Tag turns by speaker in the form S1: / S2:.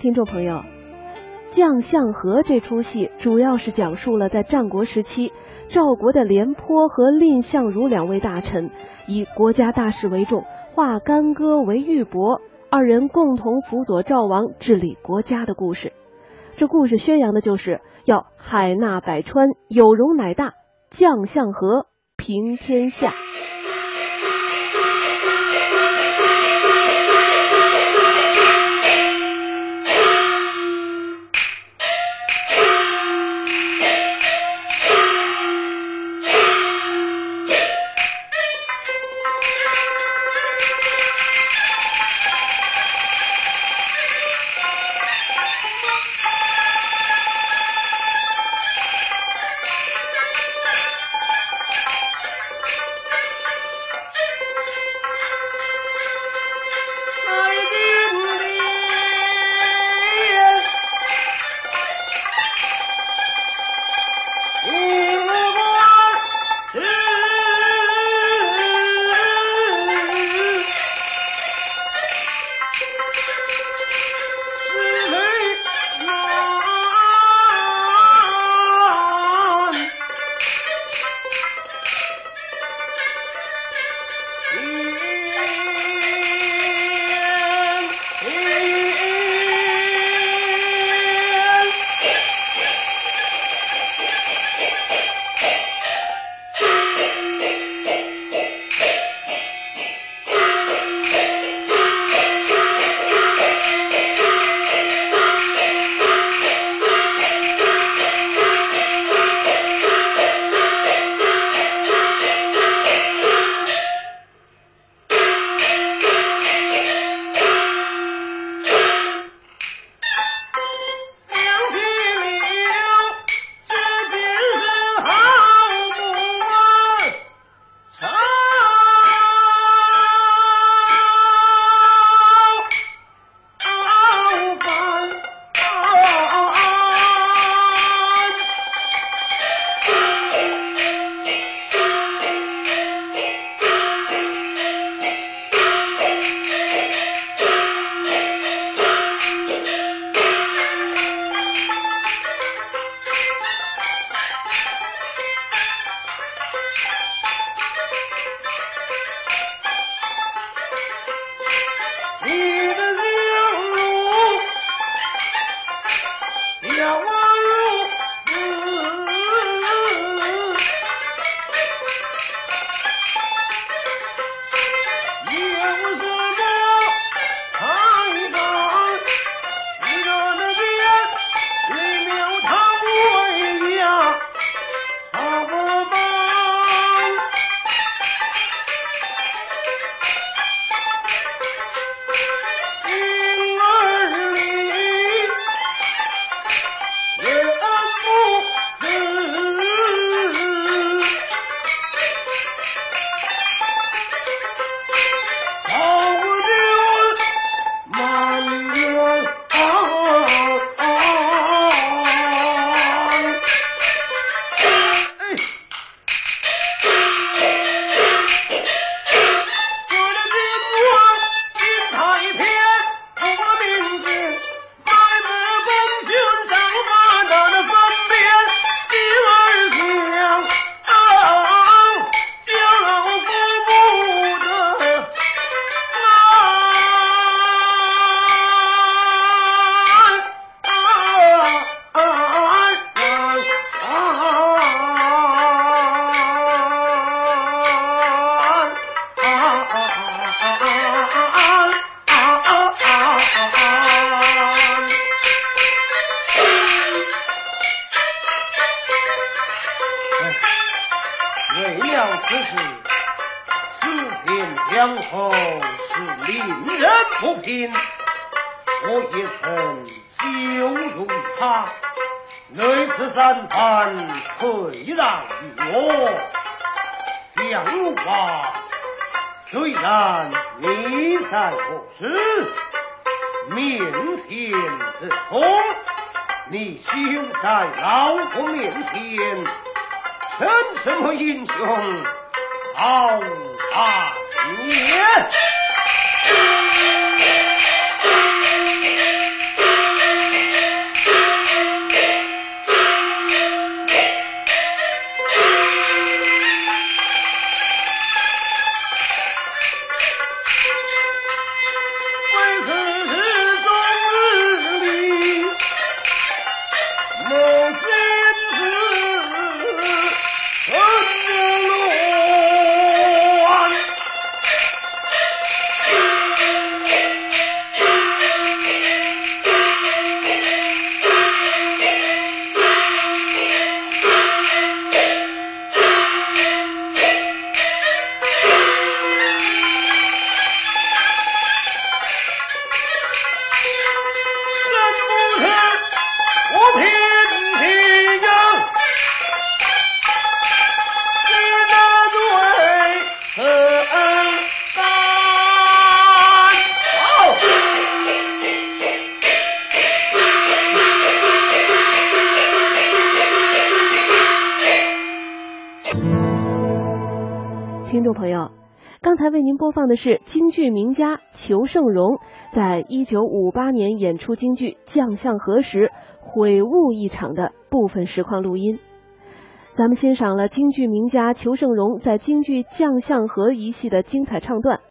S1: 听众朋友，《将相和》这出戏主要是讲述了在战国时期，赵国的廉颇和蔺相如两位大臣以国家大事为重，化干戈为玉帛，二人共同辅佐赵王治理国家的故事。这故事宣扬的就是要海纳百川，有容乃大，将相和，平天下。
S2: Yeah. 只是四平两湖是令人不平。我也曾羞辱他，内次三番退让于我，相罢。虽然你在我时面前不空，你休在老夫面前。成什么英雄好汉也？
S1: 听众朋友，刚才为您播放的是京剧名家裘盛戎在一九五八年演出京剧《将相和》时悔悟一场的部分实况录音。咱们欣赏了京剧名家裘盛戎在京剧《将相和》一戏的精彩唱段。